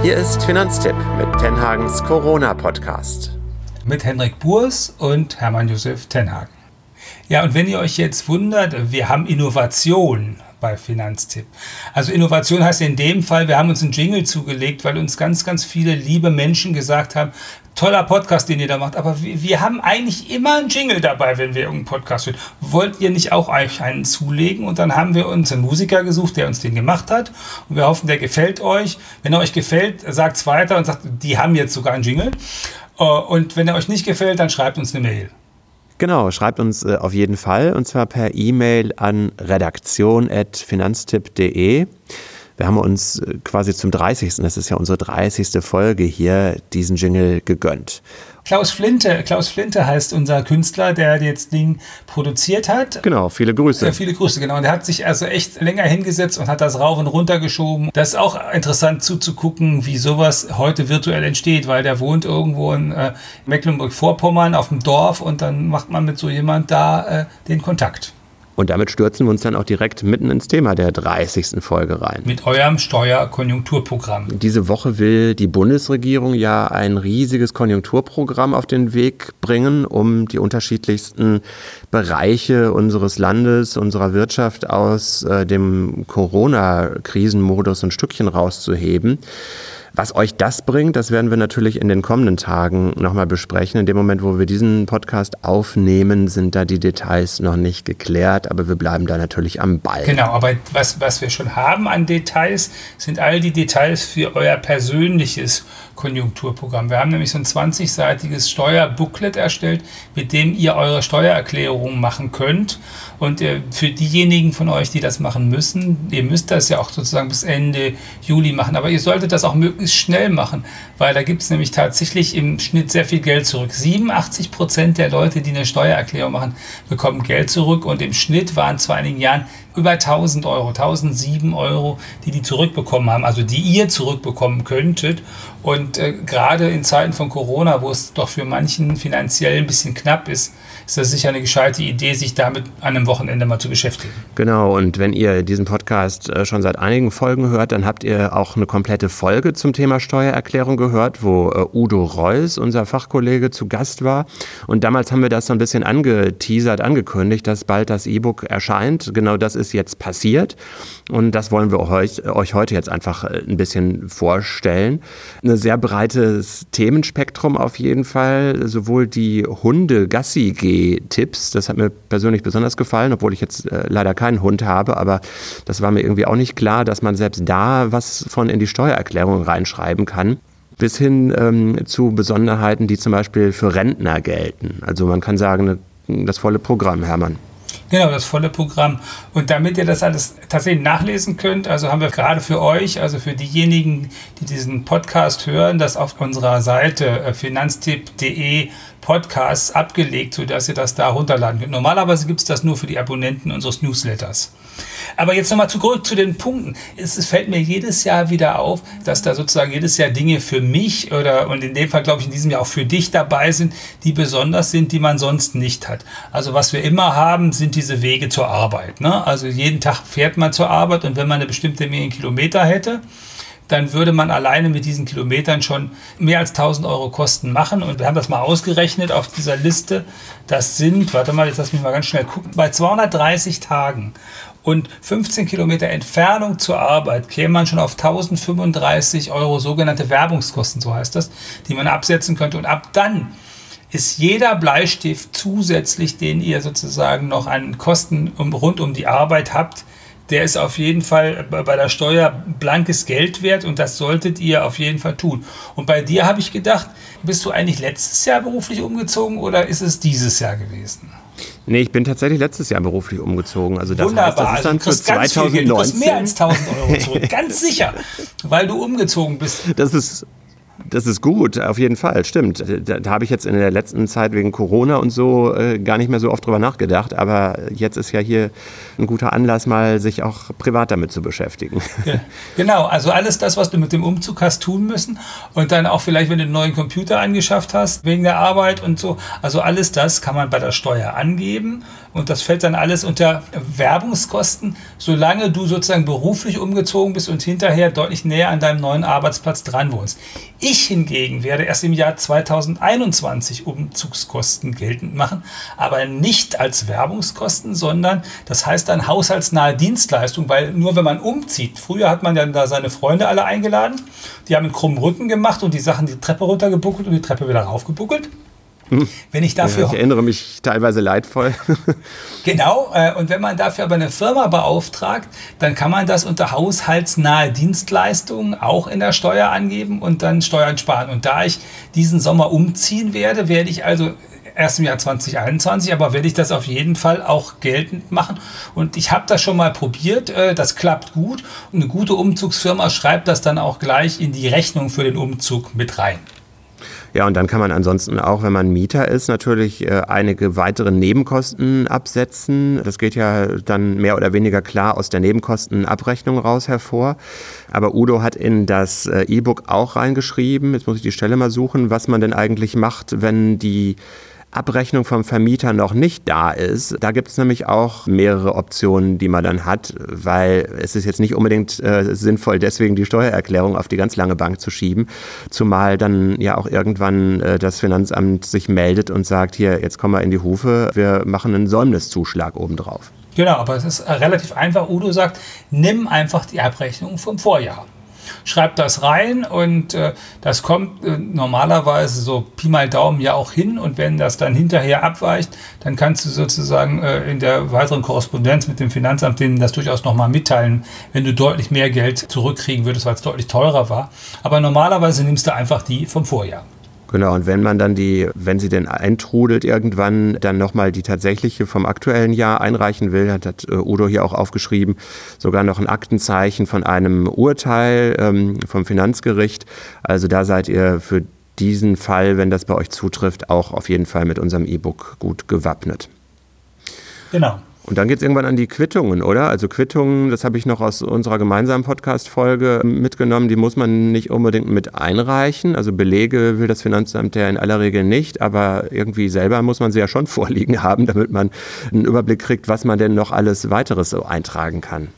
Hier ist Finanztipp mit Tenhagens Corona-Podcast. Mit Henrik Burs und Hermann Josef Tenhagen. Ja, und wenn ihr euch jetzt wundert, wir haben Innovation bei Finanztipp. Also Innovation heißt in dem Fall, wir haben uns einen Jingle zugelegt, weil uns ganz, ganz viele liebe Menschen gesagt haben, toller Podcast, den ihr da macht, aber wir, wir haben eigentlich immer einen Jingle dabei, wenn wir irgendeinen Podcast hören. Wollt ihr nicht auch euch einen zulegen? Und dann haben wir uns einen Musiker gesucht, der uns den gemacht hat. Und wir hoffen, der gefällt euch. Wenn er euch gefällt, sagt es weiter und sagt, die haben jetzt sogar einen Jingle. Äh, und wenn er euch nicht gefällt, dann schreibt uns eine Mail. Genau, schreibt uns äh, auf jeden Fall und zwar per E-Mail an redaktion.finanztipp.de. Wir haben uns äh, quasi zum 30. Das ist ja unsere 30. Folge hier, diesen Jingle gegönnt. Klaus Flinte, Klaus Flinte heißt unser Künstler, der jetzt Ding produziert hat. Genau, viele Grüße. Ja, viele Grüße, genau. Und der hat sich also echt länger hingesetzt und hat das rauf und runter geschoben. Das ist auch interessant zuzugucken, wie sowas heute virtuell entsteht, weil der wohnt irgendwo in äh, Mecklenburg-Vorpommern auf dem Dorf und dann macht man mit so jemand da äh, den Kontakt. Und damit stürzen wir uns dann auch direkt mitten ins Thema der 30. Folge rein. Mit eurem Steuerkonjunkturprogramm. Diese Woche will die Bundesregierung ja ein riesiges Konjunkturprogramm auf den Weg bringen, um die unterschiedlichsten Bereiche unseres Landes, unserer Wirtschaft aus äh, dem Corona-Krisenmodus ein Stückchen rauszuheben. Was euch das bringt, das werden wir natürlich in den kommenden Tagen nochmal besprechen. In dem Moment, wo wir diesen Podcast aufnehmen, sind da die Details noch nicht geklärt, aber wir bleiben da natürlich am Ball. Genau, aber was, was wir schon haben an Details, sind all die Details für euer persönliches Konjunkturprogramm. Wir haben nämlich so ein 20-seitiges Steuerbooklet erstellt, mit dem ihr eure Steuererklärung machen könnt. Und äh, für diejenigen von euch, die das machen müssen, ihr müsst das ja auch sozusagen bis Ende Juli machen, aber ihr solltet das auch möglichst schnell machen, weil da gibt es nämlich tatsächlich im Schnitt sehr viel Geld zurück. 87 Prozent der Leute, die eine Steuererklärung machen, bekommen Geld zurück und im Schnitt waren vor einigen Jahren über 1000 Euro, 1007 Euro, die die zurückbekommen haben, also die ihr zurückbekommen könntet. Und äh, gerade in Zeiten von Corona, wo es doch für manchen finanziell ein bisschen knapp ist, ist das sicher eine gescheite Idee, sich damit an einem Wochenende mal zu beschäftigen. Genau, und wenn ihr diesen Podcast äh, schon seit einigen Folgen hört, dann habt ihr auch eine komplette Folge zum Thema Steuererklärung gehört, wo äh, Udo Reuss, unser Fachkollege, zu Gast war. Und damals haben wir das so ein bisschen angeteasert, angekündigt, dass bald das E-Book erscheint. Genau das ist jetzt passiert. Und das wollen wir euch, euch heute jetzt einfach äh, ein bisschen vorstellen. Ein sehr breites Themenspektrum auf jeden Fall. Sowohl die Hunde-Gassi-G Tipps. Das hat mir persönlich besonders gefallen, obwohl ich jetzt äh, leider keinen Hund habe, aber das war mir irgendwie auch nicht klar, dass man selbst da was von in die Steuererklärung reinschreiben kann bis hin ähm, zu Besonderheiten, die zum Beispiel für Rentner gelten. Also man kann sagen, ne, das volle Programm, Hermann. Genau, das volle Programm. Und damit ihr das alles tatsächlich nachlesen könnt, also haben wir gerade für euch, also für diejenigen, die diesen Podcast hören, das auf unserer Seite äh, finanztipp.de Podcasts abgelegt, sodass ihr das da runterladen könnt. Normalerweise gibt es das nur für die Abonnenten unseres Newsletters. Aber jetzt nochmal zurück zu den Punkten. Es, fällt mir jedes Jahr wieder auf, dass da sozusagen jedes Jahr Dinge für mich oder und in dem Fall glaube ich in diesem Jahr auch für dich dabei sind, die besonders sind, die man sonst nicht hat. Also was wir immer haben, sind diese Wege zur Arbeit. Ne? Also jeden Tag fährt man zur Arbeit und wenn man eine bestimmte Menge Kilometer hätte, dann würde man alleine mit diesen Kilometern schon mehr als 1000 Euro Kosten machen. Und wir haben das mal ausgerechnet auf dieser Liste. Das sind, warte mal, jetzt lass mich mal ganz schnell gucken, bei 230 Tagen und 15 Kilometer Entfernung zur Arbeit käme man schon auf 1035 Euro sogenannte Werbungskosten, so heißt das, die man absetzen könnte. Und ab dann ist jeder Bleistift zusätzlich, den ihr sozusagen noch an Kosten rund um die Arbeit habt, der ist auf jeden Fall bei der Steuer blankes Geld wert und das solltet ihr auf jeden Fall tun. Und bei dir habe ich gedacht, bist du eigentlich letztes Jahr beruflich umgezogen oder ist es dieses Jahr gewesen? Nee, ich bin tatsächlich letztes Jahr beruflich umgezogen. Also das Wunderbar. heißt, das ist also dann also für 2019. Du kriegst mehr als 1000 Euro zurück. ganz sicher. Weil du umgezogen bist. Das ist das ist gut, auf jeden Fall, stimmt. Da, da habe ich jetzt in der letzten Zeit wegen Corona und so äh, gar nicht mehr so oft drüber nachgedacht. Aber jetzt ist ja hier ein guter Anlass, mal sich auch privat damit zu beschäftigen. Ja, genau, also alles das, was du mit dem Umzug hast tun müssen und dann auch vielleicht, wenn du einen neuen Computer angeschafft hast, wegen der Arbeit und so. Also alles das kann man bei der Steuer angeben Und das fällt dann alles unter Werbungskosten, solange du sozusagen beruflich umgezogen bist und hinterher deutlich näher an deinem neuen Arbeitsplatz dran wohnst. Ich hingegen werde erst im Jahr 2021 Umzugskosten geltend machen, aber nicht als Werbungskosten, sondern das heißt dann haushaltsnahe Dienstleistung, weil nur wenn man umzieht, früher hat man ja da seine Freunde alle eingeladen, die haben einen krummen Rücken gemacht und die Sachen die Treppe runtergebuckelt und die Treppe wieder raufgebuckelt. Wenn ich dafür. Ja, ich erinnere mich teilweise leidvoll. genau, äh, und wenn man dafür aber eine Firma beauftragt, dann kann man das unter haushaltsnahe Dienstleistungen auch in der Steuer angeben und dann Steuern sparen. Und da ich diesen Sommer umziehen werde, werde ich also erst im Jahr 2021, aber werde ich das auf jeden Fall auch geltend machen. Und ich habe das schon mal probiert, äh, das klappt gut. Und eine gute Umzugsfirma schreibt das dann auch gleich in die Rechnung für den Umzug mit rein. Ja, und dann kann man ansonsten auch, wenn man Mieter ist, natürlich äh, einige weitere Nebenkosten absetzen. Das geht ja dann mehr oder weniger klar aus der Nebenkostenabrechnung raus hervor. Aber Udo hat in das äh, E-Book auch reingeschrieben, jetzt muss ich die Stelle mal suchen, was man denn eigentlich macht, wenn die Abrechnung vom Vermieter noch nicht da ist, da gibt es nämlich auch mehrere Optionen, die man dann hat, weil es ist jetzt nicht unbedingt äh, sinnvoll, deswegen die Steuererklärung auf die ganz lange Bank zu schieben, zumal dann ja auch irgendwann äh, das Finanzamt sich meldet und sagt, hier, jetzt kommen wir in die Hufe, wir machen einen Säumniszuschlag obendrauf. Genau, aber es ist relativ einfach. Udo sagt, nimm einfach die Abrechnung vom Vorjahr schreibt das rein und äh, das kommt äh, normalerweise so Pi mal Daumen ja auch hin und wenn das dann hinterher abweicht, dann kannst du sozusagen äh, in der weiteren Korrespondenz mit dem Finanzamt denen das durchaus nochmal mitteilen, wenn du deutlich mehr Geld zurückkriegen würdest, weil es deutlich teurer war. Aber normalerweise nimmst du einfach die vom Vorjahr. Genau, und wenn man dann die, wenn sie denn eintrudelt irgendwann, dann nochmal die tatsächliche vom aktuellen Jahr einreichen will, hat, hat äh, Udo hier auch aufgeschrieben, sogar noch ein Aktenzeichen von einem Urteil ähm, vom Finanzgericht. Also da seid ihr für diesen Fall, wenn das bei euch zutrifft, auch auf jeden Fall mit unserem E-Book gut gewappnet. Genau. Und dann geht es irgendwann an die Quittungen, oder? Also Quittungen, das habe ich noch aus unserer gemeinsamen Podcast-Folge mitgenommen, die muss man nicht unbedingt mit einreichen. Also Belege will das Finanzamt ja in aller Regel nicht, aber irgendwie selber muss man sie ja schon vorliegen haben, damit man einen Überblick kriegt, was man denn noch alles weiteres so eintragen kann.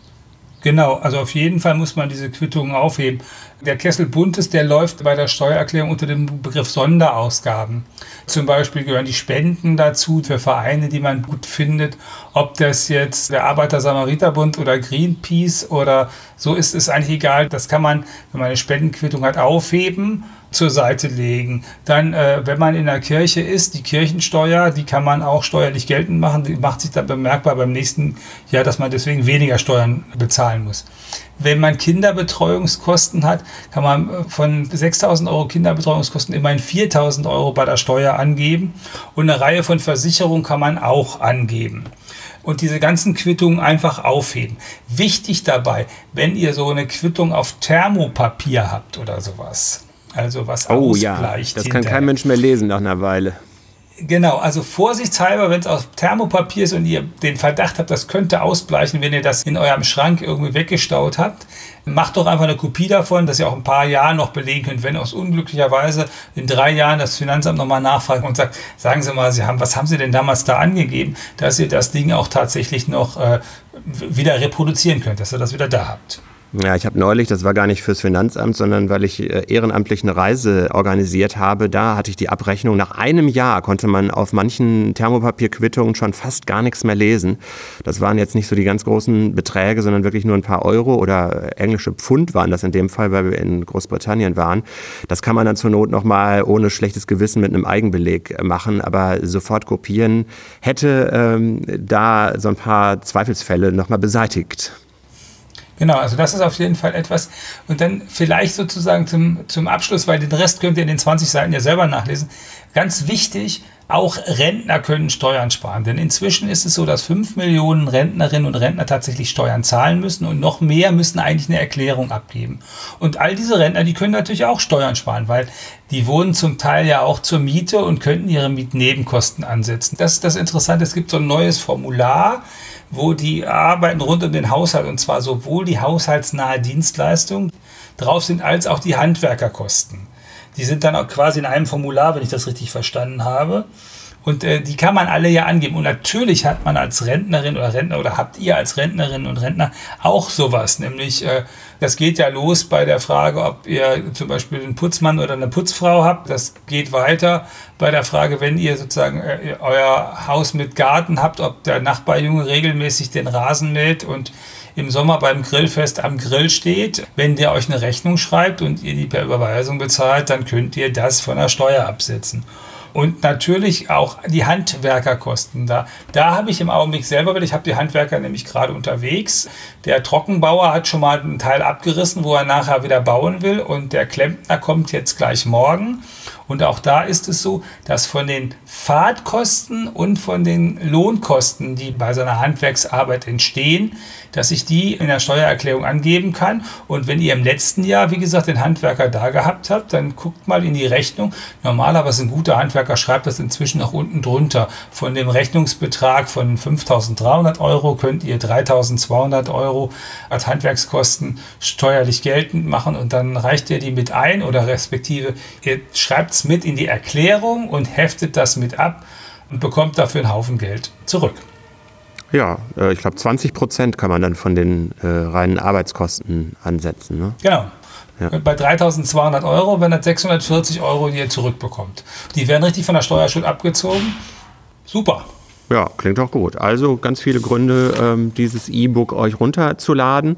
Genau, also auf jeden Fall muss man diese Quittungen aufheben. Der Kessel Buntes, der läuft bei der Steuererklärung unter dem Begriff Sonderausgaben. Zum Beispiel gehören die Spenden dazu für Vereine, die man gut findet. Ob das jetzt der Arbeiter-Samariter-Bund oder Greenpeace oder so ist, ist eigentlich egal. Das kann man, wenn man eine Spendenquittung hat, aufheben zur Seite legen. Dann, äh, wenn man in der Kirche ist, die Kirchensteuer, die kann man auch steuerlich geltend machen. Die macht sich dann bemerkbar beim nächsten Jahr, dass man deswegen weniger Steuern bezahlen muss. Wenn man Kinderbetreuungskosten hat, kann man äh, von 6.000 Euro Kinderbetreuungskosten immerhin 4.000 Euro bei der Steuer angeben. Und eine Reihe von Versicherungen kann man auch angeben und diese ganzen Quittungen einfach aufheben. Wichtig dabei, wenn ihr so eine Quittung auf Thermopapier habt oder sowas, also was oh, ausgleicht. Ja, das kann kein Mensch mehr lesen nach einer Weile. Genau, also vorsichtshalber, wenn es aus Thermopapier ist und ihr den Verdacht habt, das könnte ausbleichen, wenn ihr das in eurem Schrank irgendwie weggestaut habt, macht doch einfach eine Kopie davon, dass ihr auch ein paar Jahre noch belegen könnt, wenn aus unglücklicherweise in drei Jahren das Finanzamt nochmal nachfragt und sagt, sagen Sie mal, Sie haben, was haben Sie denn damals da angegeben, dass ihr das Ding auch tatsächlich noch äh, wieder reproduzieren könnt, dass ihr das wieder da habt. Ja, ich habe neulich, das war gar nicht fürs Finanzamt, sondern weil ich äh, ehrenamtlich eine Reise organisiert habe, da hatte ich die Abrechnung. Nach einem Jahr konnte man auf manchen Thermopapierquittungen schon fast gar nichts mehr lesen. Das waren jetzt nicht so die ganz großen Beträge, sondern wirklich nur ein paar Euro oder englische Pfund waren das in dem Fall, weil wir in Großbritannien waren. Das kann man dann zur Not nochmal ohne schlechtes Gewissen mit einem Eigenbeleg machen, aber sofort kopieren hätte ähm, da so ein paar Zweifelsfälle nochmal beseitigt. Genau, also das ist auf jeden Fall etwas. Und dann vielleicht sozusagen zum, zum Abschluss, weil den Rest könnt ihr in den 20 Seiten ja selber nachlesen. Ganz wichtig, auch Rentner können Steuern sparen. Denn inzwischen ist es so, dass 5 Millionen Rentnerinnen und Rentner tatsächlich Steuern zahlen müssen und noch mehr müssen eigentlich eine Erklärung abgeben. Und all diese Rentner, die können natürlich auch Steuern sparen, weil die wohnen zum Teil ja auch zur Miete und könnten ihre Mietnebenkosten ansetzen. Das ist das Interessante. Es gibt so ein neues Formular, wo die Arbeiten rund um den Haushalt, und zwar sowohl die haushaltsnahe Dienstleistung drauf sind, als auch die Handwerkerkosten. Die sind dann auch quasi in einem Formular, wenn ich das richtig verstanden habe. Und äh, die kann man alle ja angeben. Und natürlich hat man als Rentnerin oder Rentner oder habt ihr als Rentnerin und Rentner auch sowas. Nämlich, äh, das geht ja los bei der Frage, ob ihr zum Beispiel einen Putzmann oder eine Putzfrau habt. Das geht weiter bei der Frage, wenn ihr sozusagen äh, euer Haus mit Garten habt, ob der Nachbarjunge regelmäßig den Rasen mäht und im Sommer beim Grillfest am Grill steht. Wenn der euch eine Rechnung schreibt und ihr die per Überweisung bezahlt, dann könnt ihr das von der Steuer absetzen. Und natürlich auch die Handwerkerkosten. Da, da habe ich im Augenblick selber, weil ich habe die Handwerker nämlich gerade unterwegs. Der Trockenbauer hat schon mal einen Teil abgerissen, wo er nachher wieder bauen will. Und der Klempner kommt jetzt gleich morgen. Und auch da ist es so, dass von den Fahrtkosten und von den Lohnkosten, die bei seiner Handwerksarbeit entstehen, dass ich die in der Steuererklärung angeben kann. Und wenn ihr im letzten Jahr, wie gesagt, den Handwerker da gehabt habt, dann guckt mal in die Rechnung. Normalerweise ein guter Handwerker schreibt das inzwischen auch unten drunter. Von dem Rechnungsbetrag von 5.300 Euro könnt ihr 3.200 Euro als Handwerkskosten steuerlich geltend machen und dann reicht ihr die mit ein oder respektive ihr schreibt mit in die Erklärung und heftet das mit ab und bekommt dafür einen Haufen Geld zurück. Ja, äh, ich glaube 20 Prozent kann man dann von den äh, reinen Arbeitskosten ansetzen. Ne? Genau. Ja. Bei 3.200 Euro wären das 640 Euro, die ihr zurückbekommt. Die werden richtig von der Steuerschuld abgezogen. Super. Ja, klingt auch gut. Also ganz viele Gründe, ähm, dieses E-Book euch runterzuladen.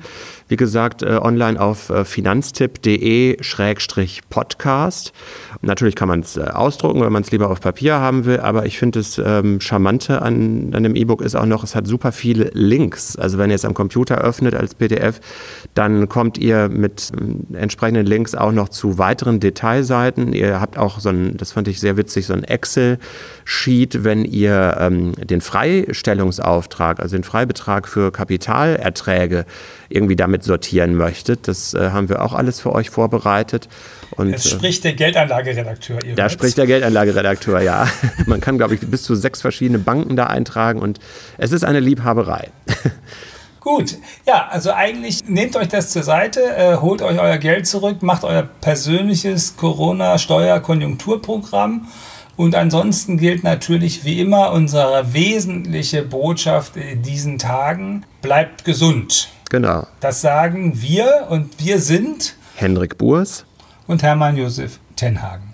Wie gesagt, äh, online auf äh, finanztipp.de-podcast. Natürlich kann man es äh, ausdrucken, wenn man es lieber auf Papier haben will, aber ich finde das ähm, Charmante an, an dem E-Book ist auch noch, es hat super viele Links. Also wenn ihr es am Computer öffnet als PDF, dann kommt ihr mit äh, entsprechenden Links auch noch zu weiteren Detailseiten. Ihr habt auch so ein, das fand ich sehr witzig, so ein Excel-Sheet, wenn ihr ähm, den Freistellungsauftrag, also den Freibetrag für Kapitalerträge irgendwie damit sortieren möchtet. Das äh, haben wir auch alles für euch vorbereitet. Und, es äh, spricht der Geldanlageredakteur. Da spricht der Geldanlageredakteur, ja. Man kann, glaube ich, bis zu sechs verschiedene Banken da eintragen und es ist eine Liebhaberei. Gut, ja, also eigentlich nehmt euch das zur Seite, äh, holt euch euer Geld zurück, macht euer persönliches Corona-Steuer-Konjunkturprogramm. Und ansonsten gilt natürlich wie immer unsere wesentliche Botschaft in diesen Tagen, bleibt gesund. Genau. Das sagen wir und wir sind Hendrik Burs und Hermann Josef Tenhagen.